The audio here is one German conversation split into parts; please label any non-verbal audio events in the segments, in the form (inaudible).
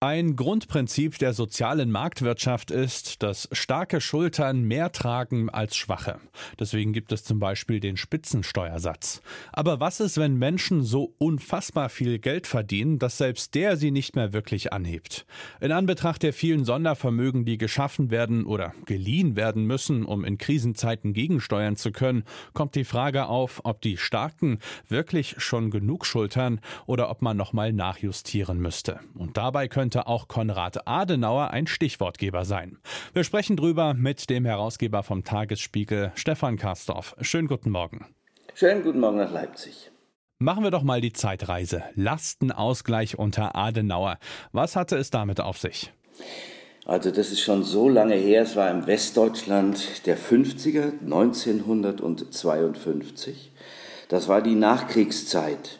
Ein Grundprinzip der sozialen Marktwirtschaft ist, dass starke Schultern mehr tragen als schwache. Deswegen gibt es zum Beispiel den Spitzensteuersatz. Aber was ist, wenn Menschen so unfassbar viel Geld verdienen, dass selbst der sie nicht mehr wirklich anhebt? In Anbetracht der vielen Sondervermögen, die geschaffen werden oder geliehen werden müssen, um in Krisenzeiten gegensteuern zu können, kommt die Frage auf, ob die Starken wirklich schon genug schultern oder ob man nochmal nachjustieren müsste. Und dabei können könnte auch Konrad Adenauer ein Stichwortgeber sein. Wir sprechen drüber mit dem Herausgeber vom Tagesspiegel, Stefan Karsdorf. Schönen guten Morgen. Schönen guten Morgen nach Leipzig. Machen wir doch mal die Zeitreise. Lastenausgleich unter Adenauer. Was hatte es damit auf sich? Also das ist schon so lange her, es war im Westdeutschland der 50er, 1952. Das war die Nachkriegszeit.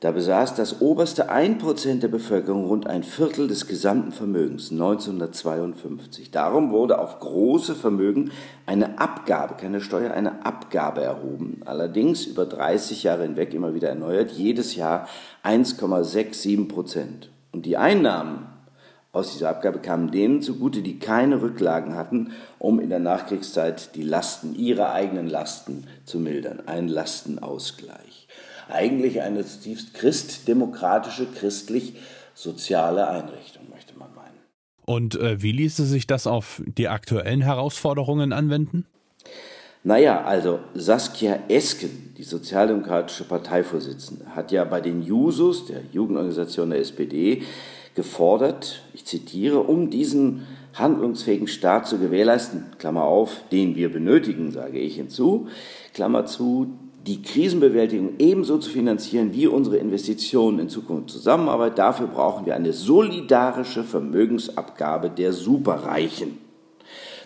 Da besaß das oberste 1% der Bevölkerung rund ein Viertel des gesamten Vermögens 1952. Darum wurde auf große Vermögen eine Abgabe, keine Steuer, eine Abgabe erhoben. Allerdings über 30 Jahre hinweg immer wieder erneuert, jedes Jahr 1,67% Und die Einnahmen aus dieser Abgabe kamen denen zugute, die keine Rücklagen hatten, um in der Nachkriegszeit die Lasten, ihre eigenen Lasten zu mildern. Ein Lastenausgleich eigentlich eine zutiefst christdemokratische, christlich-soziale Einrichtung, möchte man meinen. Und äh, wie ließe sich das auf die aktuellen Herausforderungen anwenden? Naja, also Saskia Esken, die sozialdemokratische Parteivorsitzende, hat ja bei den Jusos, der Jugendorganisation der SPD, gefordert, ich zitiere, um diesen handlungsfähigen Staat zu gewährleisten, Klammer auf, den wir benötigen, sage ich hinzu, Klammer zu, die Krisenbewältigung ebenso zu finanzieren wie unsere Investitionen in Zukunft Zusammenarbeit. Dafür brauchen wir eine solidarische Vermögensabgabe der Superreichen.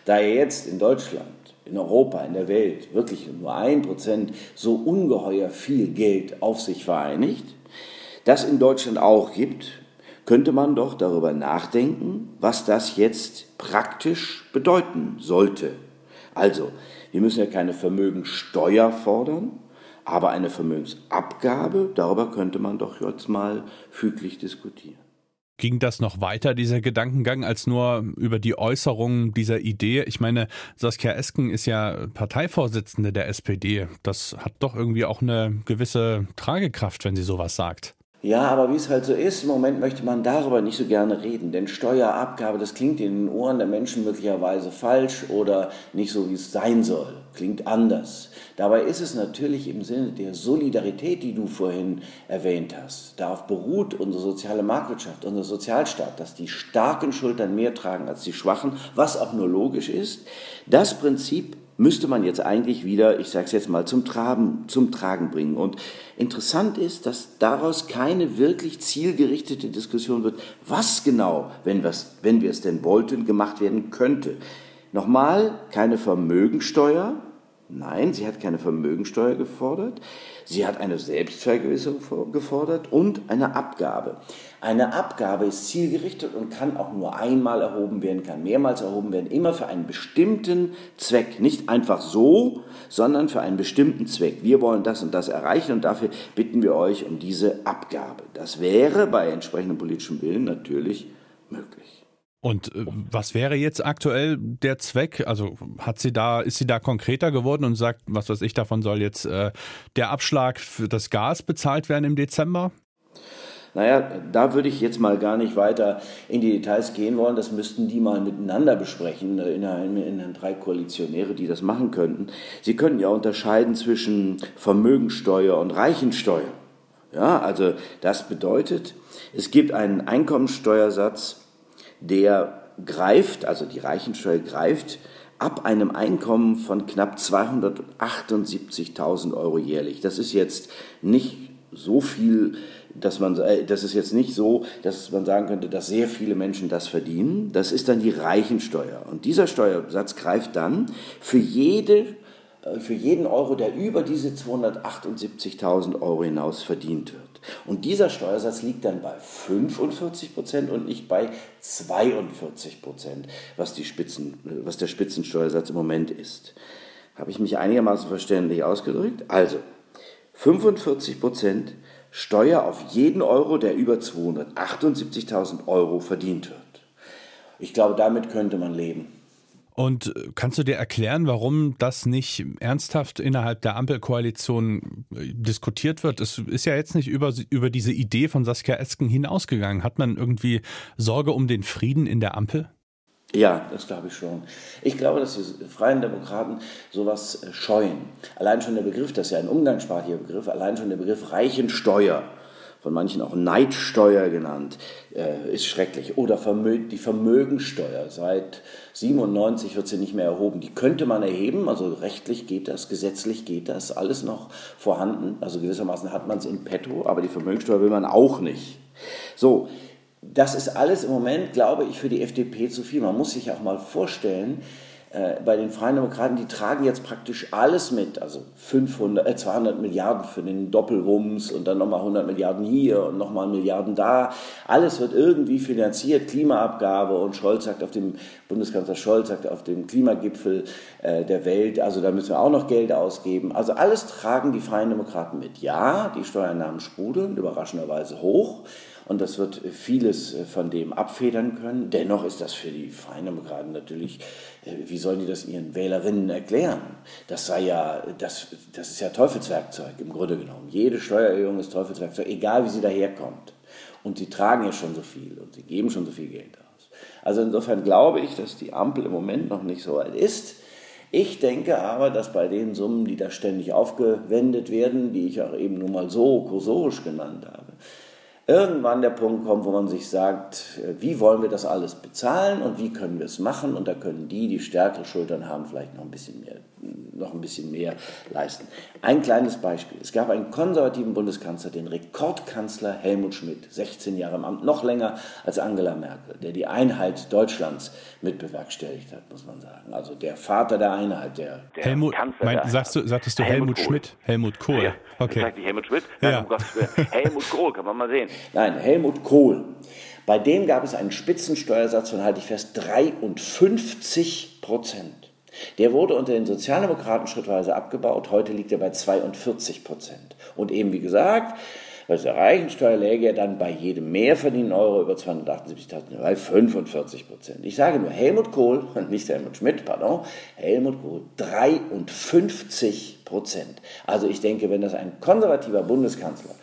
Da jetzt in Deutschland, in Europa, in der Welt wirklich nur ein Prozent so ungeheuer viel Geld auf sich vereinigt, das in Deutschland auch gibt, könnte man doch darüber nachdenken, was das jetzt praktisch bedeuten sollte. Also, wir müssen ja keine Vermögensteuer fordern, aber eine Vermögensabgabe, darüber könnte man doch jetzt mal füglich diskutieren. Ging das noch weiter, dieser Gedankengang, als nur über die Äußerungen dieser Idee? Ich meine, Saskia Esken ist ja Parteivorsitzende der SPD. Das hat doch irgendwie auch eine gewisse Tragekraft, wenn sie sowas sagt. Ja, aber wie es halt so ist, im Moment möchte man darüber nicht so gerne reden, denn Steuerabgabe, das klingt in den Ohren der Menschen möglicherweise falsch oder nicht so, wie es sein soll, klingt anders. Dabei ist es natürlich im Sinne der Solidarität, die du vorhin erwähnt hast. Darauf beruht unsere soziale Marktwirtschaft, unser Sozialstaat, dass die starken Schultern mehr tragen als die schwachen, was auch nur logisch ist. Das Prinzip müsste man jetzt eigentlich wieder, ich sage es jetzt mal, zum, Traben, zum Tragen bringen. Und interessant ist, dass daraus keine wirklich zielgerichtete Diskussion wird, was genau, wenn, wenn wir es denn wollten, gemacht werden könnte. Nochmal, keine Vermögensteuer, Nein, sie hat keine Vermögensteuer gefordert, sie hat eine Selbstvergewisserung gefordert und eine Abgabe. Eine Abgabe ist zielgerichtet und kann auch nur einmal erhoben werden, kann mehrmals erhoben werden, immer für einen bestimmten Zweck. Nicht einfach so, sondern für einen bestimmten Zweck. Wir wollen das und das erreichen und dafür bitten wir euch um diese Abgabe. Das wäre bei entsprechendem politischem Willen natürlich möglich. Und äh, was wäre jetzt aktuell der Zweck? Also hat sie da, ist sie da konkreter geworden und sagt, was weiß ich, davon soll jetzt äh, der Abschlag für das Gas bezahlt werden im Dezember? Naja, da würde ich jetzt mal gar nicht weiter in die Details gehen wollen. Das müssten die mal miteinander besprechen, äh, in, in, in drei Koalitionäre, die das machen könnten. Sie könnten ja unterscheiden zwischen Vermögensteuer und Reichensteuer. Ja, also das bedeutet, es gibt einen Einkommensteuersatz, der greift, also die Reichensteuer greift ab einem Einkommen von knapp 278.000 Euro jährlich. Das ist jetzt nicht so viel, dass man, äh, das ist jetzt nicht so, dass man sagen könnte, dass sehr viele Menschen das verdienen. Das ist dann die Reichensteuer. Und dieser Steuersatz greift dann für jede äh, für jeden Euro, der über diese 278.000 Euro hinaus verdient wird. Und dieser Steuersatz liegt dann bei 45 Prozent und nicht bei 42 Prozent, was, was der Spitzensteuersatz im Moment ist. Habe ich mich einigermaßen verständlich ausgedrückt? Also, 45 Prozent Steuer auf jeden Euro, der über 278.000 Euro verdient wird. Ich glaube, damit könnte man leben. Und äh, kannst du dir erklären, warum das nicht ernsthaft innerhalb der Ampelkoalition äh, diskutiert wird? Es ist ja jetzt nicht über, über diese Idee von Saskia Esken hinausgegangen. Hat man irgendwie Sorge um den Frieden in der Ampel? Ja, das glaube ich schon. Ich glaube, dass die Freien Demokraten sowas äh, scheuen. Allein schon der Begriff, das ist ja ein umgangssprachlicher Begriff, allein schon der Begriff Reichensteuer von manchen auch Neidsteuer genannt, äh, ist schrecklich. Oder die Vermögensteuer. Seit 97 wird sie nicht mehr erhoben. Die könnte man erheben, also rechtlich geht das, gesetzlich geht das, alles noch vorhanden. Also gewissermaßen hat man es in petto, aber die Vermögensteuer will man auch nicht. So, das ist alles im Moment, glaube ich, für die FDP zu viel. Man muss sich auch mal vorstellen, bei den Freien Demokraten, die tragen jetzt praktisch alles mit, also 500, äh 200 Milliarden für den Doppelwumms und dann nochmal 100 Milliarden hier und nochmal Milliarden da. Alles wird irgendwie finanziert, Klimaabgabe und Scholz sagt auf dem, Bundeskanzler Scholz sagt auf dem Klimagipfel äh, der Welt, also da müssen wir auch noch Geld ausgeben. Also alles tragen die Freien Demokraten mit. Ja, die Steuernahmen sprudeln, überraschenderweise hoch und das wird vieles äh, von dem abfedern können. Dennoch ist das für die Freien Demokraten natürlich, äh, wie sollen die das ihren Wählerinnen erklären? Das sei ja, das, das ist ja Teufelswerkzeug im Grunde genommen. Jede Steuererhöhung ist Teufelswerkzeug, egal wie sie daherkommt. Und sie tragen ja schon so viel und sie geben schon so viel Geld aus. Also insofern glaube ich, dass die Ampel im Moment noch nicht so weit ist. Ich denke aber, dass bei den Summen, die da ständig aufgewendet werden, die ich auch eben nur mal so kursorisch genannt habe, irgendwann der Punkt kommt, wo man sich sagt, äh, wie wollen wir das alles bezahlen und wie können wir es machen? Und da können die, die stärkere Schultern haben, vielleicht noch ein bisschen mehr, noch ein bisschen mehr leisten. Ein kleines Beispiel. Es gab einen konservativen Bundeskanzler, den Rekordkanzler Helmut Schmidt, 16 Jahre im Amt, noch länger als Angela Merkel, der die Einheit Deutschlands mit bewerkstelligt hat, muss man sagen. Also der Vater der Einheit, der, der Helmut, Kanzler mein, sagst du, sagtest du Helmut, Helmut Schmidt? Helmut Kohl. Ja, okay. Nicht Helmut Schmidt, ja. um Helmut Kohl, kann man mal sehen. Nein, Helmut Kohl. Bei dem gab es einen Spitzensteuersatz von, halte ich fest, 53 Prozent. Der wurde unter den Sozialdemokraten schrittweise abgebaut. Heute liegt er bei 42 Prozent. Und eben wie gesagt, bei der Reichensteuer läge er dann bei jedem mehr verdienten Euro über 278.000 bei 45 Prozent. Ich sage nur Helmut Kohl, (laughs) nicht Helmut Schmidt, pardon, Helmut Kohl 53 Prozent. Also ich denke, wenn das ein konservativer Bundeskanzler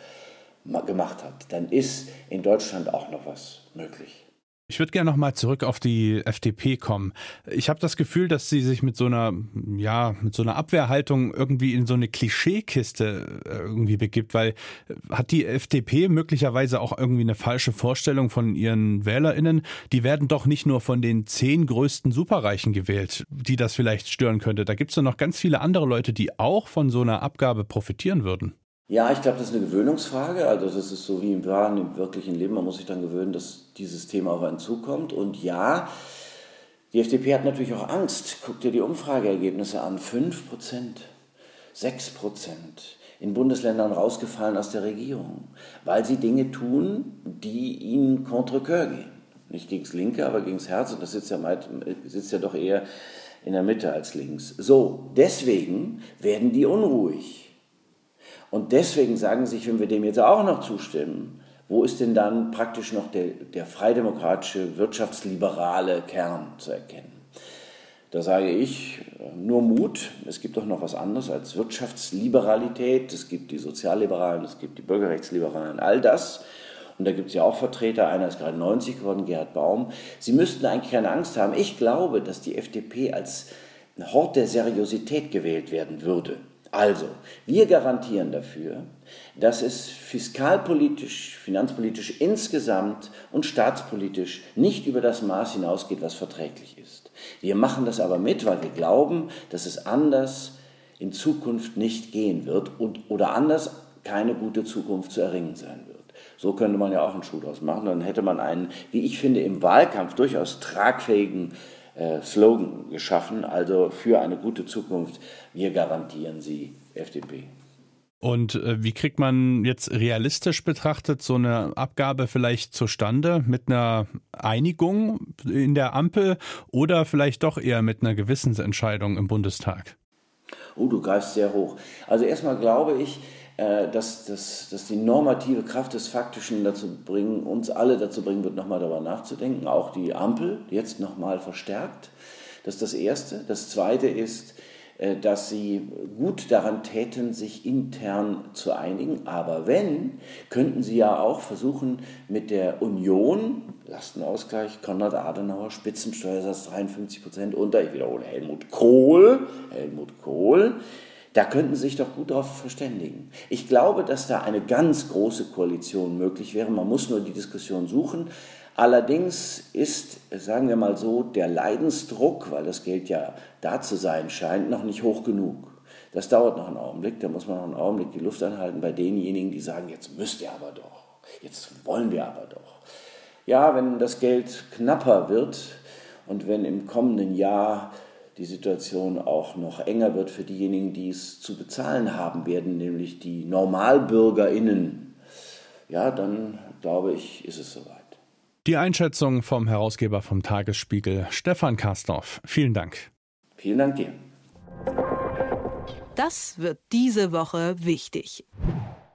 gemacht hat, dann ist in Deutschland auch noch was möglich. Ich würde gerne nochmal zurück auf die FDP kommen. Ich habe das Gefühl, dass sie sich mit so einer, ja, mit so einer Abwehrhaltung irgendwie in so eine Klischeekiste äh, irgendwie begibt, weil äh, hat die FDP möglicherweise auch irgendwie eine falsche Vorstellung von ihren WählerInnen? Die werden doch nicht nur von den zehn größten Superreichen gewählt, die das vielleicht stören könnte. Da gibt es doch noch ganz viele andere Leute, die auch von so einer Abgabe profitieren würden. Ja, ich glaube, das ist eine Gewöhnungsfrage. Also das ist so wie im wahren, im wirklichen Leben. Man muss sich dann gewöhnen, dass dieses Thema auf einen zukommt. Und ja, die FDP hat natürlich auch Angst. Guck dir die Umfrageergebnisse an. 5 Prozent, 6 Prozent in Bundesländern rausgefallen aus der Regierung, weil sie Dinge tun, die ihnen contre coeur gehen. Nicht gegen das Linke, aber gegen das Herz. Und das sitzt ja, sitzt ja doch eher in der Mitte als links. So, deswegen werden die unruhig. Und deswegen sagen sich, wenn wir dem jetzt auch noch zustimmen, wo ist denn dann praktisch noch der, der freidemokratische, wirtschaftsliberale Kern zu erkennen? Da sage ich, nur Mut. Es gibt doch noch was anderes als Wirtschaftsliberalität. Es gibt die Sozialliberalen, es gibt die Bürgerrechtsliberalen, all das. Und da gibt es ja auch Vertreter, einer ist gerade 90 geworden, Gerhard Baum. Sie müssten eigentlich keine Angst haben. Ich glaube, dass die FDP als Hort der Seriosität gewählt werden würde. Also, wir garantieren dafür, dass es fiskalpolitisch, finanzpolitisch insgesamt und staatspolitisch nicht über das Maß hinausgeht, was verträglich ist. Wir machen das aber mit, weil wir glauben, dass es anders in Zukunft nicht gehen wird und, oder anders keine gute Zukunft zu erringen sein wird. So könnte man ja auch einen Schuh draus machen. Dann hätte man einen, wie ich finde, im Wahlkampf durchaus tragfähigen äh, Slogan geschaffen, also für eine gute Zukunft. Wir garantieren sie, FDP. Und äh, wie kriegt man jetzt realistisch betrachtet so eine Abgabe vielleicht zustande? Mit einer Einigung in der Ampel oder vielleicht doch eher mit einer Gewissensentscheidung im Bundestag? Oh, du greifst sehr hoch. Also erstmal glaube ich, äh, dass, dass, dass die normative Kraft des Faktischen dazu bringen, uns alle dazu bringen wird, nochmal darüber nachzudenken, auch die Ampel jetzt nochmal verstärkt. Das ist das Erste. Das Zweite ist, äh, dass sie gut daran täten, sich intern zu einigen. Aber wenn, könnten sie ja auch versuchen, mit der Union, Lastenausgleich, Konrad Adenauer, Spitzensteuersatz 53 Prozent unter, ich wiederhole, Helmut Kohl, Helmut Kohl, da könnten sie sich doch gut darauf verständigen. Ich glaube, dass da eine ganz große Koalition möglich wäre. Man muss nur die Diskussion suchen. Allerdings ist, sagen wir mal so, der Leidensdruck, weil das Geld ja da zu sein scheint, noch nicht hoch genug. Das dauert noch einen Augenblick, da muss man noch einen Augenblick die Luft anhalten bei denjenigen, die sagen, jetzt müsst ihr aber doch, jetzt wollen wir aber doch. Ja, wenn das Geld knapper wird und wenn im kommenden Jahr die Situation auch noch enger wird für diejenigen, die es zu bezahlen haben werden, nämlich die Normalbürgerinnen, ja, dann glaube ich, ist es soweit. Die Einschätzung vom Herausgeber vom Tagesspiegel, Stefan Kastorf. Vielen Dank. Vielen Dank dir. Das wird diese Woche wichtig.